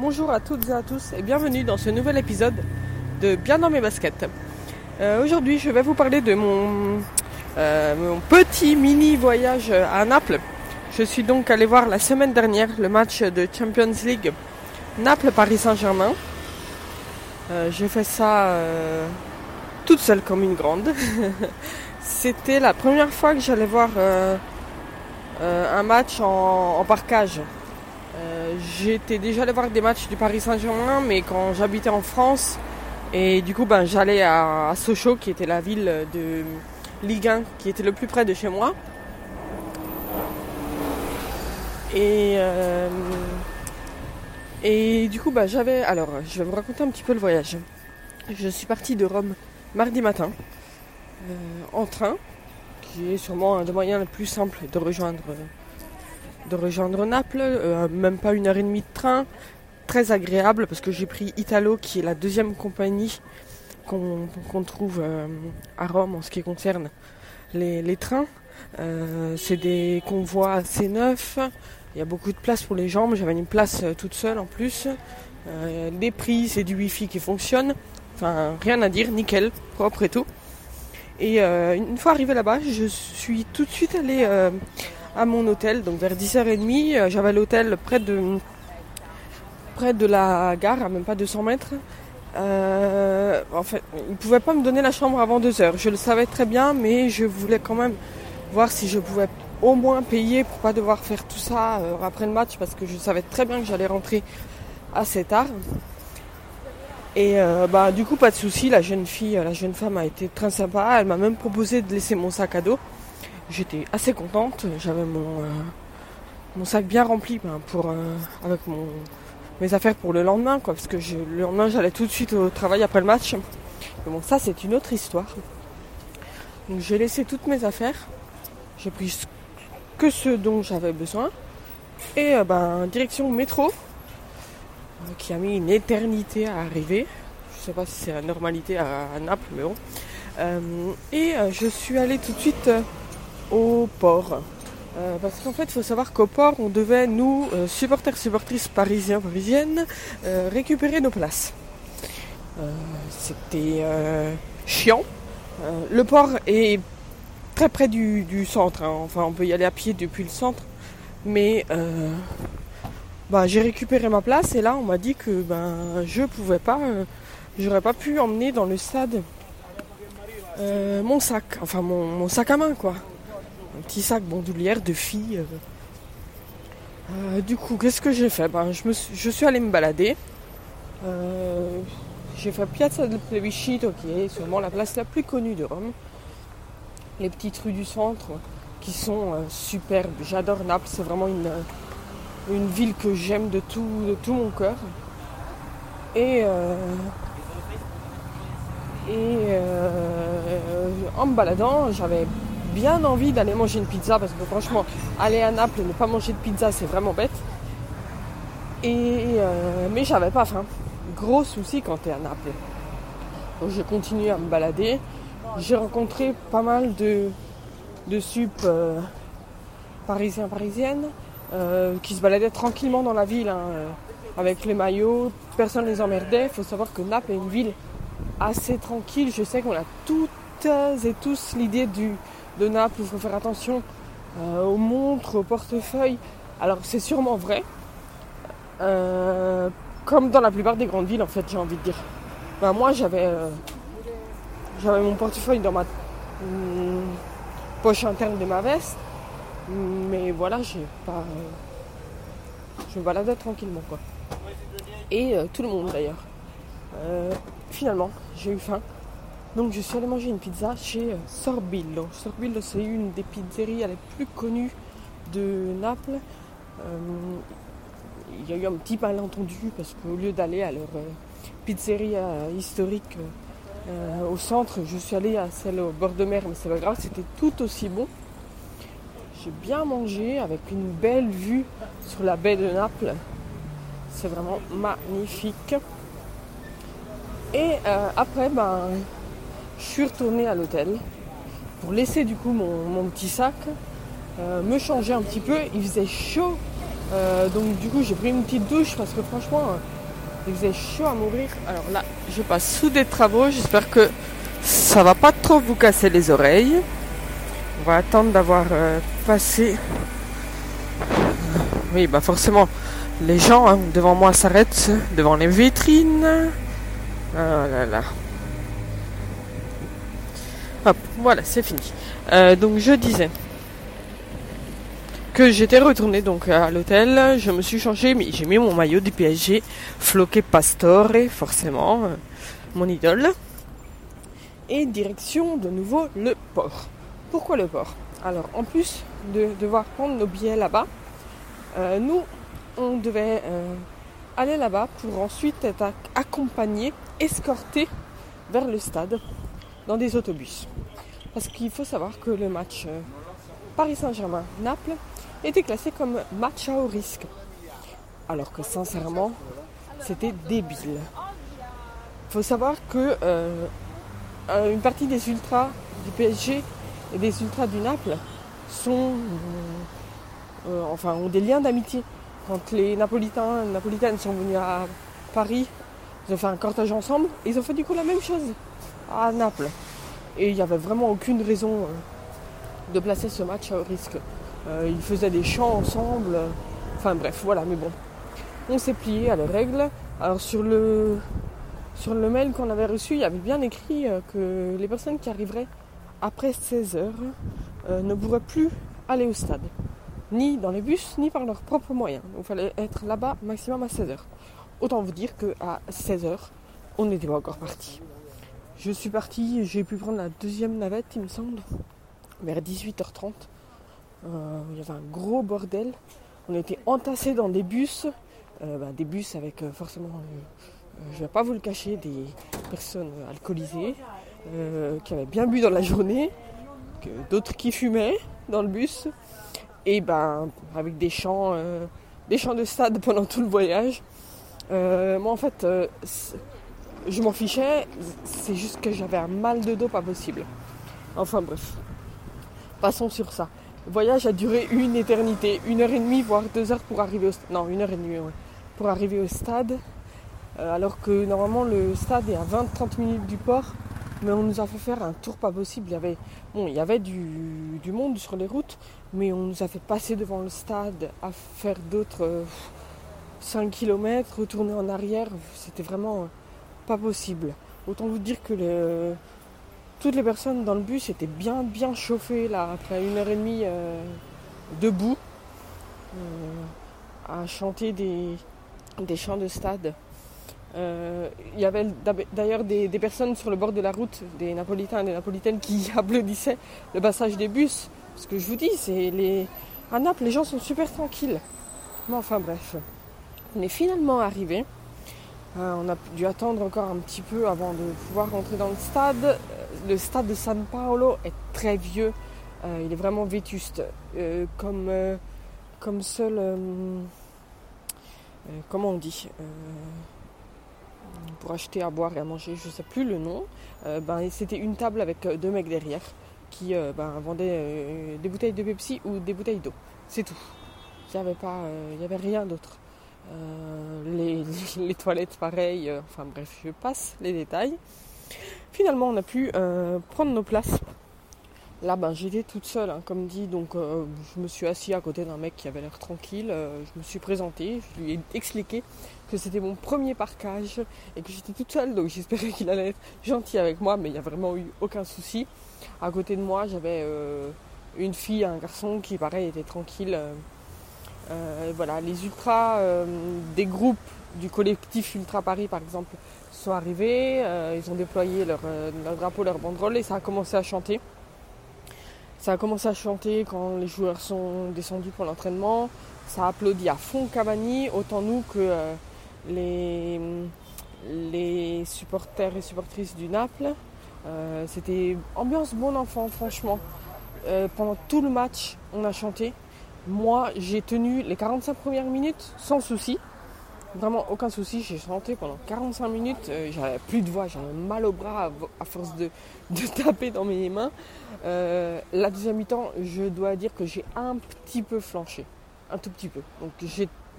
Bonjour à toutes et à tous et bienvenue dans ce nouvel épisode de Bien dans mes baskets. Euh, Aujourd'hui, je vais vous parler de mon, euh, mon petit mini voyage à Naples. Je suis donc allé voir la semaine dernière le match de Champions League Naples-Paris Saint-Germain. Euh, J'ai fait ça toute seule comme une grande. C'était la première fois que j'allais voir un match en, en parcage. Euh, J'étais déjà allé voir des matchs du Paris Saint-Germain, mais quand j'habitais en France, et du coup ben, j'allais à, Sochaux, qui était la ville de Ligue 1, qui était le plus près de chez moi. Et, euh, et du coup, bah, j'avais. Alors, je vais vous raconter un petit peu le voyage. Je suis partie de Rome mardi matin euh, en train, qui est sûrement un des moyens les plus simples de rejoindre, de rejoindre Naples. Euh, même pas une heure et demie de train. Très agréable parce que j'ai pris Italo, qui est la deuxième compagnie qu'on trouve euh, à Rome en ce qui concerne les, trains. Euh, c'est des convois assez neufs. Il y a beaucoup de place pour les jambes. J'avais une place toute seule en plus. Les prix, c'est du wifi qui fonctionne. Enfin, rien à dire, nickel, propre et tout. Et une fois arrivé là-bas, je suis tout de suite allée à mon hôtel. Donc vers 10h30, euh, j'avais l'hôtel près de, près de la gare, à même pas 200 mètres. Euh, en fait, ils ne pouvaient pas me donner la chambre avant 2h. Je le savais très bien, mais je voulais quand même voir si je pouvais au moins payer pour pas devoir faire tout ça euh, après le match parce que je savais très bien que j'allais rentrer assez tard. Et bah du coup pas de souci, la jeune fille, la jeune femme a été très sympa. Elle m'a même proposé de laisser mon sac à dos. J'étais assez contente. J'avais mon euh, mon sac bien rempli ben, pour euh, avec mon mes affaires pour le lendemain quoi parce que le lendemain j'allais tout de suite au travail après le match. Mais bon ça c'est une autre histoire. Donc j'ai laissé toutes mes affaires. J'ai pris que ce dont j'avais besoin. Et euh, ben, direction métro, euh, qui a mis une éternité à arriver. Je sais pas si c'est la normalité à, à Naples, mais bon. Et je suis allée tout de suite au port. Euh, parce qu'en fait, il faut savoir qu'au port, on devait, nous, euh, supporters, supportrices parisiens, parisiennes, euh, récupérer nos places. C'était chiant. Le port est très près du, centre. hein. Enfin, on peut y aller à pied depuis le centre. Mais bah, j'ai récupéré ma place et là, on m'a dit que ben, je pouvais pas, j'aurais pas pu emmener dans le stade mon sac, enfin mon sac à main quoi. Petit sac bandoulière de filles. euh. Euh, du coup, qu'est-ce que j'ai fait? Ben, je, me suis, je suis allée me balader. Euh, j'ai fait Piazza del Plebiscito, qui est sûrement la place la plus connue de Rome. Les petites rues du centre qui sont superbes. J'adore Naples, c'est vraiment une, une ville que j'aime de tout, de tout mon cœur. Et, et en me baladant, j'avais bien envie d'aller manger une pizza parce que franchement, aller à Naples et ne pas manger de pizza, c'est vraiment bête. Et, euh, mais j'avais pas faim. Gros souci quand t'es à Naples. Donc j'ai continué à me balader. J'ai rencontré pas mal de, de sup euh, parisiens, parisiennes euh, qui se baladaient tranquillement dans la ville hein, avec les maillots. Personne les emmerdait. Il faut savoir que Naples est une ville assez tranquille. Je sais qu'on a toutes et tous l'idée du, de Naples il faut faire attention euh, aux montres, aux portefeuilles. Alors c'est sûrement vrai. Euh, comme dans la plupart des grandes villes en fait j'ai envie de dire. Ben, moi j'avais euh, mon portefeuille dans ma hum, poche interne de ma veste. Mais voilà, j'ai pas. je me baladais tranquillement quoi. Et tout le monde d'ailleurs. Finalement, j'ai eu faim. Donc je suis allée manger une pizza chez euh, Sorbillo. Sorbillo c'est une des pizzerias les plus connues de Naples. Euh, il y a eu un petit malentendu parce qu'au lieu d'aller à leur euh, pizzeria historique au centre, je suis allée à celle au bord de mer, mais c'est pas grave, c'était tout aussi bon. J'ai bien mangé avec une belle vue sur la baie de Naples. C'est vraiment magnifique. Et après, ben, je suis retournée à l'hôtel pour laisser du coup mon, petit sac, euh, me changer un petit peu. Il faisait chaud Euh, donc du coup j'ai pris une petite douche parce que franchement il faisait chaud à mourir. Alors là je passe sous des travaux, j'espère que ça va pas trop vous casser les oreilles. On va attendre d'avoir euh, passé. Oui bah forcément les gens hein, devant moi s'arrêtent devant les vitrines. Oh là là. Hop, voilà, c'est fini. Euh, donc je disais que j'étais retourné donc à l'hôtel, je me suis changé, mais j'ai mis mon maillot du PSG, floqué Pastore, forcément, euh, mon idole. Et direction de nouveau le port. Pourquoi le port? Alors en plus de devoir prendre nos billets là-bas, euh, nous on devait aller là-bas pour ensuite être accompagné, escorté vers le stade dans des autobus. Parce qu'il faut savoir que le match euh, Paris Saint-Germain-Naples était classé comme match à haut risque. Alors que sincèrement, c'était débile. Il faut savoir que euh, une partie des ultras du PSG et des ultras du Naples sont euh, enfin ont des liens d'amitié. Quand les Napolitains et Napolitaines sont venus à Paris, ils ont fait un cortège ensemble et ils ont fait du coup la même chose à Naples. Et il n'y avait vraiment aucune raison euh, de placer ce match à risque. Euh, ils faisaient des chants ensemble. Enfin bref, voilà, mais bon. On s'est plié à la règle. Alors sur le, sur le mail qu'on avait reçu, il y avait bien écrit euh, que les personnes qui arriveraient après 16 heures ne pourraient plus aller au stade. Ni dans les bus, ni par leurs propres moyens. Il fallait être là-bas maximum à 16 heures. Autant vous dire qu'à 16 heures, on n'était pas encore parti. Je suis parti, j'ai pu prendre la deuxième navette, il me semble, vers 18h30. Euh, il y avait un gros bordel. On était entassés dans des bus, euh, bah, des bus avec euh, forcément, je ne vais pas vous le cacher, des personnes alcoolisées qui avaient bien bu dans la journée, d'autres qui fumaient dans le bus, et ben avec des chants, des chants de stade pendant tout le voyage. moi en fait je m'en fichais, c'est juste que j'avais un mal de dos pas possible. Enfin bref, passons sur ça. Le voyage a duré une éternité, une heure et demie, voire deux heures pour arriver au stade. Non, une heure et demie, Pour arriver au stade. Euh, alors que normalement le stade est à 20-30 minutes du port. Mais on nous a fait faire un tour pas possible. Il y avait, du, monde sur les routes, mais on nous a fait passer devant le stade à faire d'autres 5 euh, km, retourner en arrière. C'était vraiment pas possible. Autant vous dire que toutes les personnes dans le bus étaient bien bien chauffées là après une heure et demie euh, debout euh, à chanter des, des chants de stade. Euh, il y avait d'ailleurs des, personnes sur le bord de la route, des Napolitains et des Napolitaines qui applaudissaient le passage des bus. Ce que je vous dis, c'est les à Naples, les gens sont super tranquilles. Mais enfin bref, on est finalement arrivé. Euh, on a dû attendre encore un petit peu avant de pouvoir rentrer dans le stade. Euh, le stade de San Paolo est très vieux. Euh, il est vraiment vétuste. comme, comme seul. comment on dit Pour acheter à boire et à manger, je ne sais plus le nom. ben, C'était une table avec deux mecs derrière qui ben, vendaient des bouteilles de Pepsi ou des bouteilles d'eau. C'est tout. Il n'y avait, avait rien d'autre. Euh, les, toilettes pareil, euh, enfin bref, je passe les détails. Finalement, on a pu euh, prendre nos places. Là, ben, j'étais toute seule, hein, comme dit, donc je me suis assis à côté d'un mec qui avait l'air tranquille. je me suis présentée, je lui ai expliqué que c'était mon premier parcage et que j'étais toute seule, donc j'espérais qu'il allait être gentil avec moi, mais il n'y a vraiment eu aucun souci. À côté de moi, j'avais une fille, un garçon qui, pareil, était tranquille. Euh, voilà, les ultras euh, des groupes du collectif Ultra Paris par exemple sont arrivés, euh, ils ont déployé leur, drapeau, leur banderole et ça a commencé à chanter. Ça a commencé à chanter quand les joueurs sont descendus pour l'entraînement. Ça a applaudi à fond Cavani, autant nous que les, supporters et supportrices du Naples. C'était ambiance bon enfant franchement. pendant tout le match, on a chanté. Moi, j'ai tenu les 45 premières minutes sans souci. Vraiment aucun souci, j'ai chanté pendant 45 minutes, euh, j'avais plus de voix, j'avais mal au bras à, force de, taper dans mes mains. Euh, la deuxième mi-temps, je dois dire que j'ai un petit peu flanché. un tout petit peu. Donc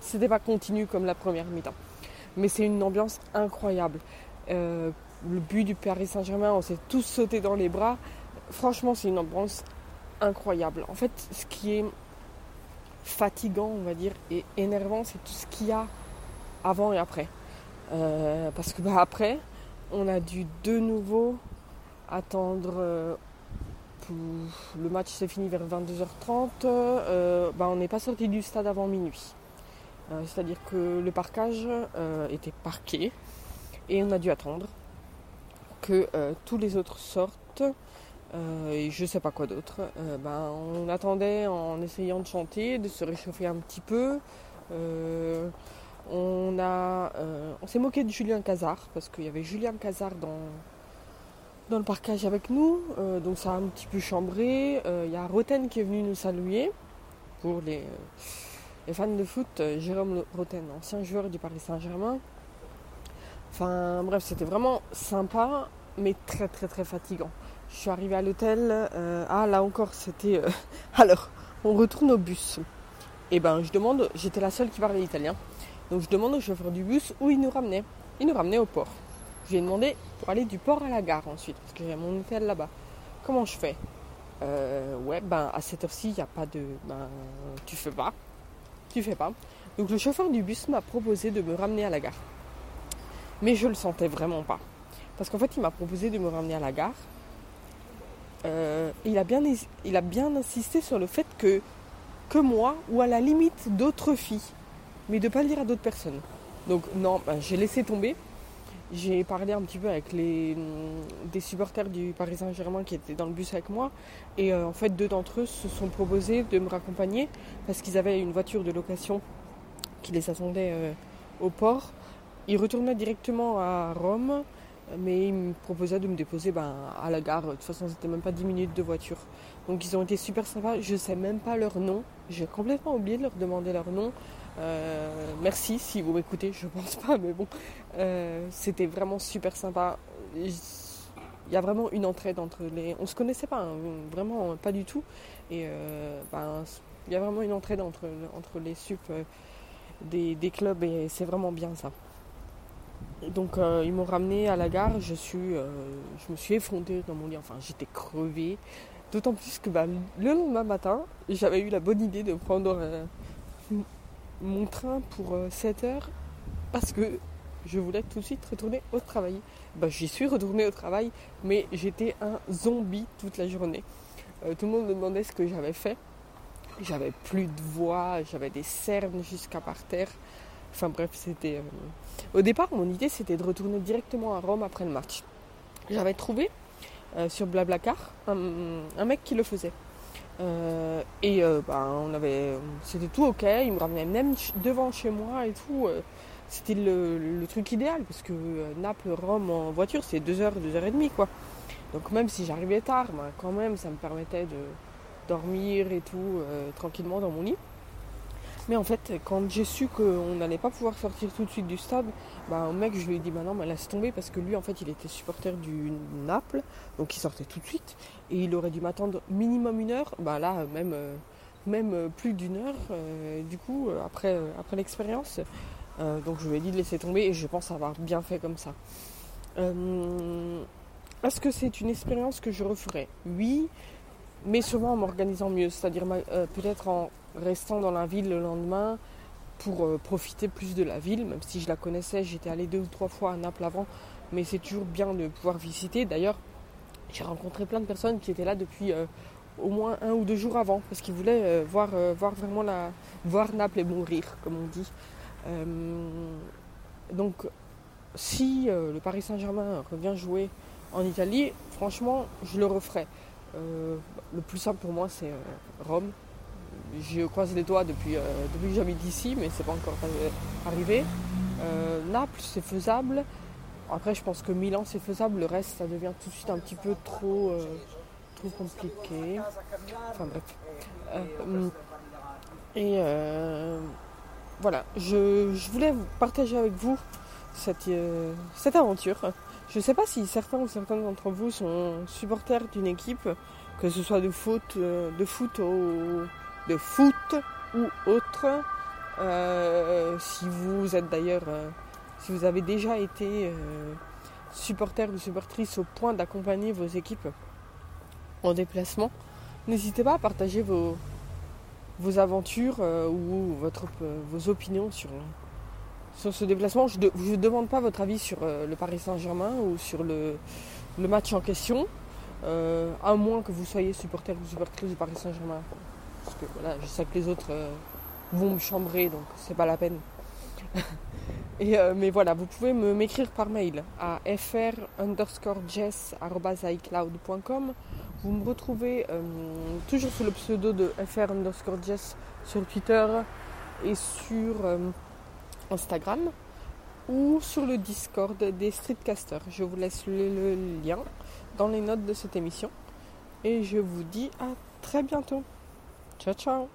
c'était pas continu comme la première mi-temps. Mais c'est une ambiance incroyable. Euh, le but du Paris Saint-Germain, on s'est tous sauté dans les bras. Franchement, c'est une ambiance incroyable. En fait, ce qui est fatigant, on va dire, et énervant, c'est tout ce qu'il y a avant et après. Euh, parce que bah, après, on a dû de nouveau attendre. Euh, le match s'est fini vers 22h30. Euh, bah, on n'est pas sorti du stade avant minuit. C'est-à-dire que le parcage était parqué et on a dû attendre que tous les autres sortent euh, et je sais pas quoi d'autre. Euh, ben, on attendait en essayant de chanter, de se réchauffer un petit peu. Euh, on a, on s'est moqué de Julien Cazard parce qu'il y avait Julien Cazard dans dans le parcage avec nous, donc ça a un petit peu chambré. Il y a Roten qui est venu nous saluer pour les, les fans de foot. Jérôme Roten, ancien joueur du Paris Saint-Germain. Enfin bref, c'était vraiment sympa, mais très très très fatigant. Je suis arrivée à l'hôtel. Euh, ah, là encore, c'était. Euh, alors, on retourne au bus. Et eh ben, je demande. J'étais la seule qui parlait italien. Donc, je demande au chauffeur du bus où il nous ramenait. Il nous ramenait au port. Je lui ai demandé pour aller du port à la gare ensuite, parce que j'ai mon hôtel là-bas. Comment je fais? Euh, Ouais, ben, à cette heure-ci, il n'y a pas de. Ben, tu fais pas. Tu fais pas. Donc, le chauffeur du bus m'a proposé de me ramener à la gare. Mais je le sentais vraiment pas. Parce qu'en fait, il m'a proposé de me ramener à la gare. Euh, il, a bien, insisté sur le fait que, moi, ou à la limite d'autres filles, mais de ne pas le dire à d'autres personnes. Donc non, ben, j'ai laissé tomber. J'ai parlé un petit peu avec les, mm, des supporters du Paris Saint-Germain qui étaient dans le bus avec moi. Et euh, en fait, deux d'entre eux se sont proposés de me raccompagner parce qu'ils avaient une voiture de location qui les attendait euh, au port. Ils retournaient directement à Rome mais ils me proposaient de me déposer ben, à la gare. De toute façon, c'était même pas 10 minutes de voiture. Donc ils ont été super sympas. Je sais même pas leur nom. J'ai complètement oublié de leur demander leur nom. Euh, merci si vous m'écoutez, je pense pas, mais bon. Euh, c'était vraiment super sympa. Il y a vraiment une entraide entre les. On se connaissait pas, hein, vraiment pas du tout. Et euh, ben, il y a vraiment une entraide entre, entre les sup des, des clubs et c'est vraiment bien ça. Donc euh, ils m'ont ramené à la gare, je, suis, euh, je me suis effondrée dans mon lit, enfin j'étais crevée. D'autant plus que bah, le lendemain matin, j'avais eu la bonne idée de prendre euh, mon train pour 7 heures parce que je voulais tout de suite retourner au travail. Bah, J'y suis retournée au travail, mais j'étais un zombie toute la journée. tout le monde me demandait ce que j'avais fait. J'avais plus de voix, j'avais des cernes jusqu'à par terre. Enfin bref, c'était. Euh, au départ, mon idée c'était de retourner directement à Rome après le match. J'avais trouvé euh, sur Blablacar un, mec qui le faisait. Euh, et ben, on avait, c'était tout ok. Il me ramenait même devant chez moi et tout. c'était le, truc idéal parce que Naples, Rome en voiture, c'est 2h, 2h30 quoi. Donc même si j'arrivais tard, ben, quand même, ça me permettait de dormir et tout tranquillement dans mon lit. Mais en fait, quand j'ai su qu'on n'allait pas pouvoir sortir tout de suite du stade, bah, au mec, je lui ai dit bah non, mais laisse tomber parce que lui, en fait, il était supporter du Naples, donc il sortait tout de suite et il aurait dû m'attendre minimum une heure. Bah là, même, euh, même euh, plus d'une heure. Euh, du coup, après, après l'expérience, donc je lui ai dit de laisser tomber et je pense avoir bien fait comme ça. Est-ce que c'est une expérience que je referais Oui, mais souvent en m'organisant mieux, c'est-à-dire peut-être en restant dans la ville le lendemain pour euh, profiter plus de la ville, même si je la connaissais, j'étais allé deux ou trois fois à Naples avant, mais c'est toujours bien de pouvoir visiter. D'ailleurs, j'ai rencontré plein de personnes qui étaient là depuis euh, au moins un ou deux jours avant, parce qu'ils voulaient euh, voir, voir vraiment la, voir Naples et mourir, comme on dit. donc, si le Paris Saint-Germain revient jouer en Italie, franchement, je le referai. le plus simple pour moi, c'est Rome, je croise les doigts depuis, euh, depuis que j'habite ici, mais c'est pas encore arrivé. Euh, Naples, c'est faisable. Après, je pense que Milan, c'est faisable. Le reste, ça devient tout de suite un petit peu trop, euh, trop compliqué. Enfin bref. et voilà, je, voulais partager avec vous cette, cette aventure. Je ne sais pas si certains ou certaines d'entre vous sont supporters d'une équipe, que ce soit de foot, de foot de foot ou autres. Euh, si vous êtes d'ailleurs, euh, si vous avez déjà été supporter ou supportrice au point d'accompagner vos équipes en déplacement, n'hésitez pas à partager vos, aventures ou vos opinions sur, ce déplacement. Je ne demande pas votre avis sur le Paris Saint-Germain ou sur le, match en question. Euh, à moins que vous soyez supporter ou supportrice du Paris Saint-Germain. Parce que voilà, je sais que les autres euh, vont me chambrer, donc c'est pas la peine. Et, euh, mais voilà, vous pouvez me m'écrire par mail à fr Vous me retrouvez toujours sous le pseudo de fr underscore jess sur Twitter et sur Instagram ou sur le Discord des Streetcasters. Je vous laisse le lien dans les notes de cette émission. Et je vous dis à très bientôt. Ciao ciao